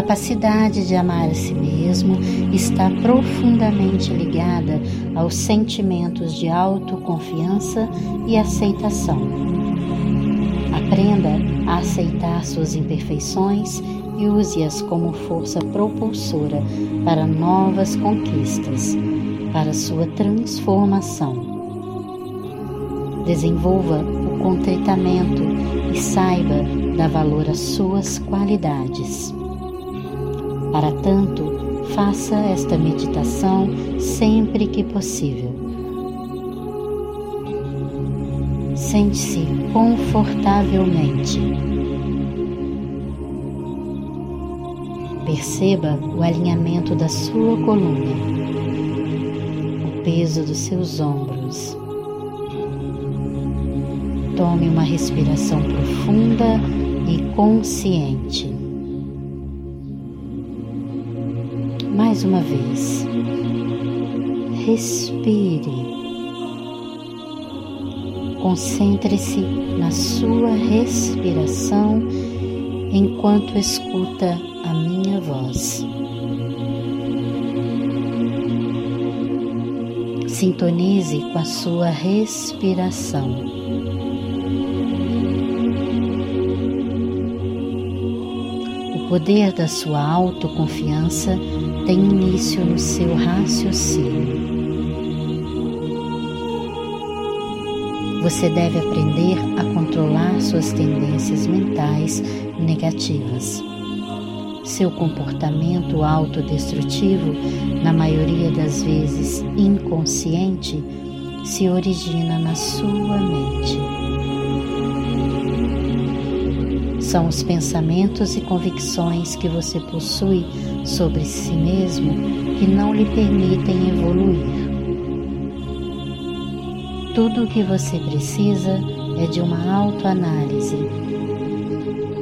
capacidade de amar a si mesmo está profundamente ligada aos sentimentos de autoconfiança e aceitação. Aprenda a aceitar suas imperfeições e use-as como força propulsora para novas conquistas, para sua transformação. Desenvolva o contentamento e saiba dar valor às suas qualidades. Para tanto, faça esta meditação sempre que possível. Sente-se confortavelmente. Perceba o alinhamento da sua coluna, o peso dos seus ombros. Tome uma respiração profunda e consciente. Mais uma vez. Respire. Concentre-se na sua respiração enquanto escuta a minha voz. Sintonize com a sua respiração. Poder da sua autoconfiança tem início no seu raciocínio. Você deve aprender a controlar suas tendências mentais negativas. Seu comportamento autodestrutivo, na maioria das vezes inconsciente, se origina na sua mente. São os pensamentos e convicções que você possui sobre si mesmo que não lhe permitem evoluir. Tudo o que você precisa é de uma autoanálise,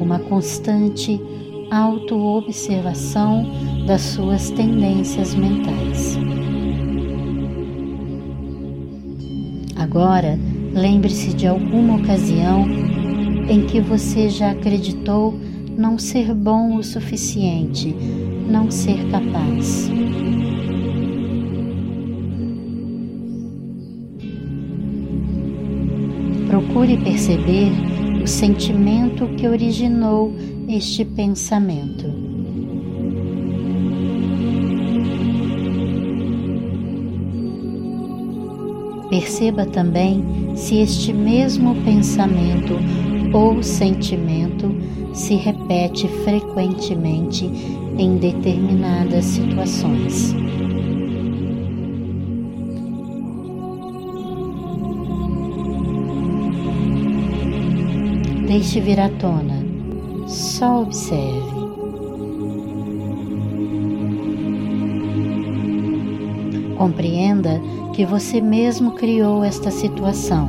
uma constante autoobservação das suas tendências mentais. Agora, lembre-se de alguma ocasião em que você já acreditou não ser bom o suficiente, não ser capaz. Procure perceber o sentimento que originou este pensamento. Perceba também se este mesmo pensamento ou sentimento se repete frequentemente em determinadas situações. Deixe vir à tona, só observe. Compreenda que você mesmo criou esta situação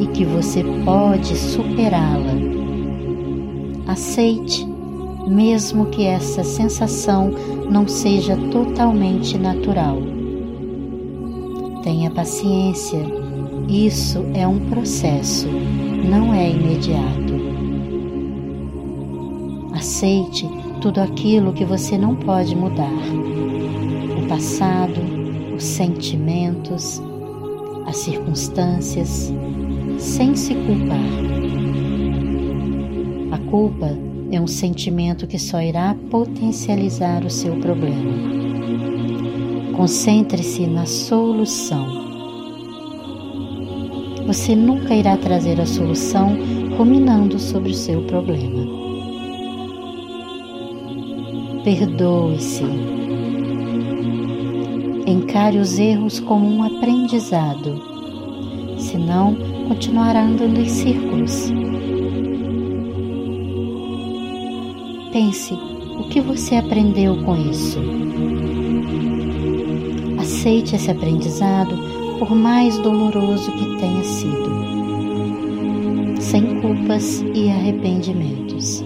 e que você pode superá-la. Aceite, mesmo que essa sensação não seja totalmente natural. Tenha paciência, isso é um processo, não é imediato. Aceite tudo aquilo que você não pode mudar: o passado, os sentimentos, as circunstâncias, sem se culpar. A culpa é um sentimento que só irá potencializar o seu problema. Concentre-se na solução. Você nunca irá trazer a solução ruminando sobre o seu problema. Perdoe-se. Encare os erros como um aprendizado, senão continuará andando em círculos. Pense o que você aprendeu com isso. Aceite esse aprendizado, por mais doloroso que tenha sido, sem culpas e arrependimentos.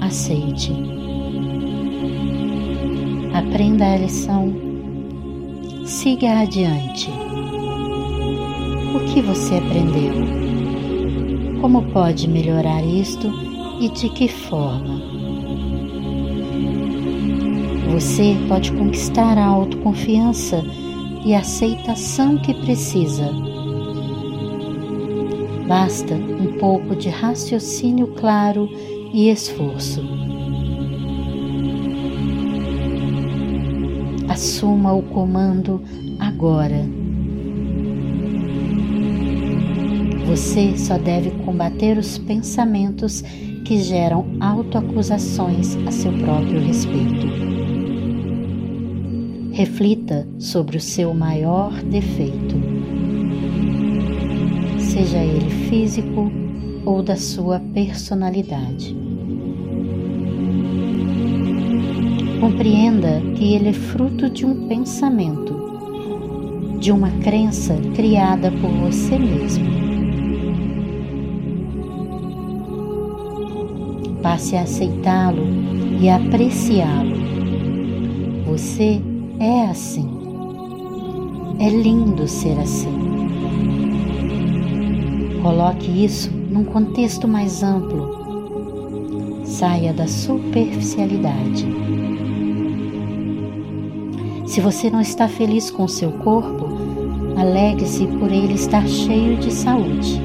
Aceite. Aprenda a lição. Siga adiante. O que você aprendeu? Como pode melhorar isto e de que forma? Você pode conquistar a autoconfiança e a aceitação que precisa. Basta um pouco de raciocínio claro e esforço. Assuma o comando agora. Você só deve combater os pensamentos que geram autoacusações a seu próprio respeito. Reflita sobre o seu maior defeito, seja ele físico ou da sua personalidade. Compreenda que ele é fruto de um pensamento, de uma crença criada por você mesmo. Passe a aceitá-lo e apreciá-lo. Você é assim. É lindo ser assim. Coloque isso num contexto mais amplo. Saia da superficialidade. Se você não está feliz com seu corpo, alegre-se por ele estar cheio de saúde.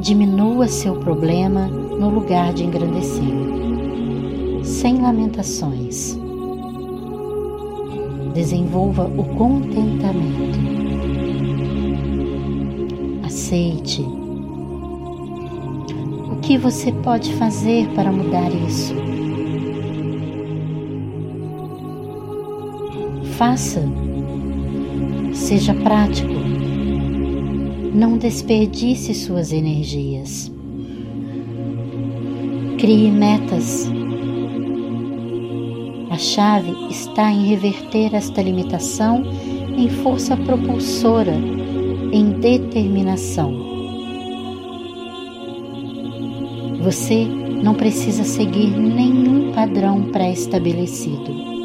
Diminua seu problema no lugar de engrandecê-lo, sem lamentações. Desenvolva o contentamento. Aceite. O que você pode fazer para mudar isso? Faça. Seja prático. Não desperdice suas energias. Crie metas. A chave está em reverter esta limitação em força propulsora, em determinação. Você não precisa seguir nenhum padrão pré-estabelecido.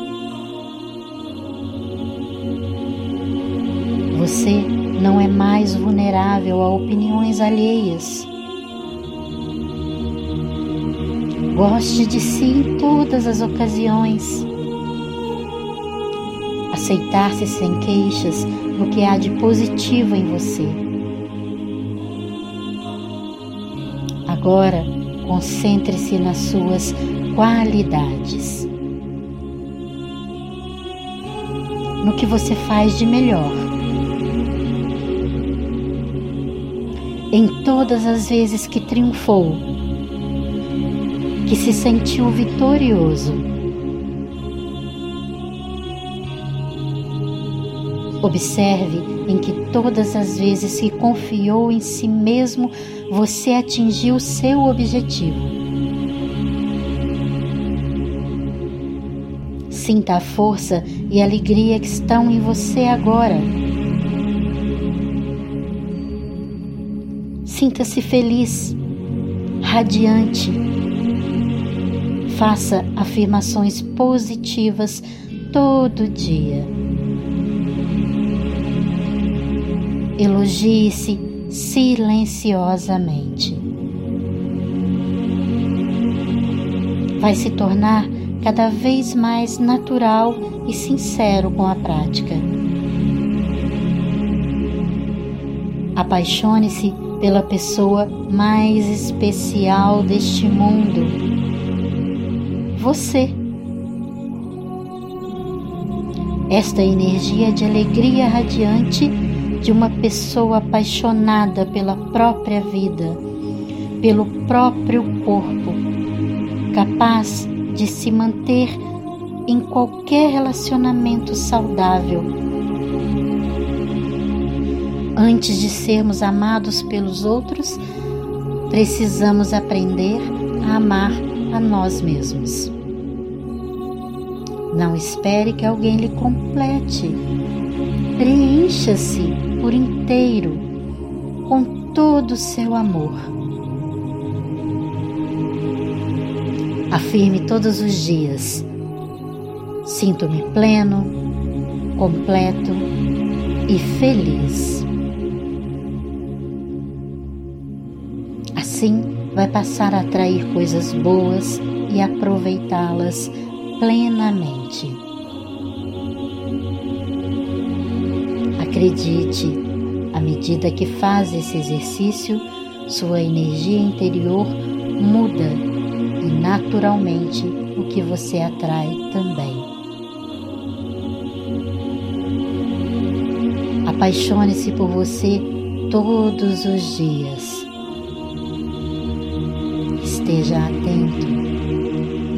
É mais vulnerável a opiniões alheias. Goste de si em todas as ocasiões. Aceitar-se sem queixas no que há de positivo em você. Agora, concentre-se nas suas qualidades. No que você faz de melhor. Em todas as vezes que triunfou, que se sentiu vitorioso. Observe em que todas as vezes que confiou em si mesmo, você atingiu seu objetivo. Sinta a força e alegria que estão em você agora. Sinta-se feliz, radiante. Faça afirmações positivas todo dia. Elogie-se silenciosamente. Vai se tornar cada vez mais natural e sincero com a prática. Apaixone-se pela pessoa mais especial deste mundo. Você. Esta energia de alegria radiante de uma pessoa apaixonada pela própria vida, pelo próprio corpo, capaz de se manter em qualquer relacionamento saudável Antes de sermos amados pelos outros, precisamos aprender a amar a nós mesmos. Não espere que alguém lhe complete. Preencha-se por inteiro com todo o seu amor. Afirme todos os dias: Sinto-me pleno, completo e feliz. Assim, vai passar a atrair coisas boas e aproveitá-las plenamente. Acredite, à medida que faz esse exercício, sua energia interior muda e naturalmente o que você atrai também. Apaixone-se por você todos os dias. Esteja atento.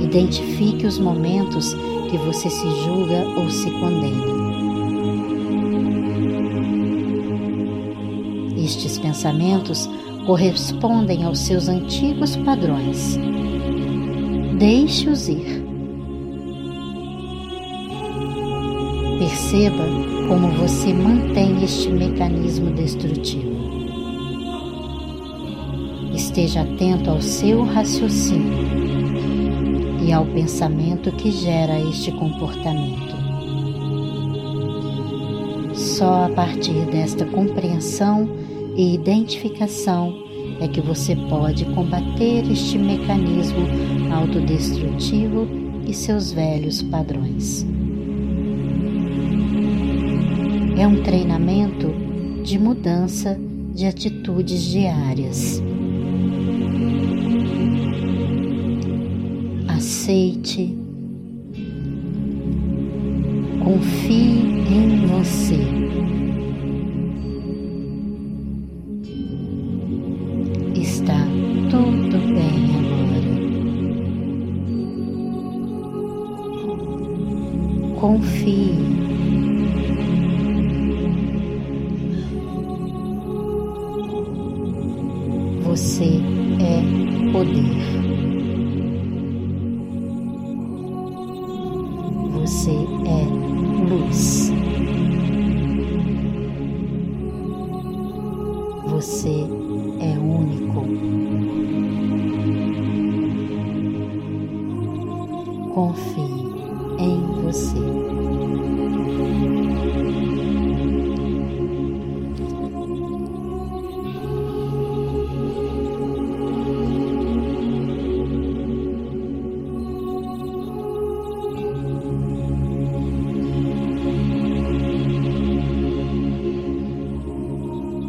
Identifique os momentos que você se julga ou se condena. Estes pensamentos correspondem aos seus antigos padrões. Deixe-os ir. Perceba como você mantém este mecanismo destrutivo. Esteja atento ao seu raciocínio e ao pensamento que gera este comportamento. Só a partir desta compreensão e identificação é que você pode combater este mecanismo autodestrutivo e seus velhos padrões. É um treinamento de mudança de atitudes diárias. Aceite, confie em você. confie. Você é poder. confie em você.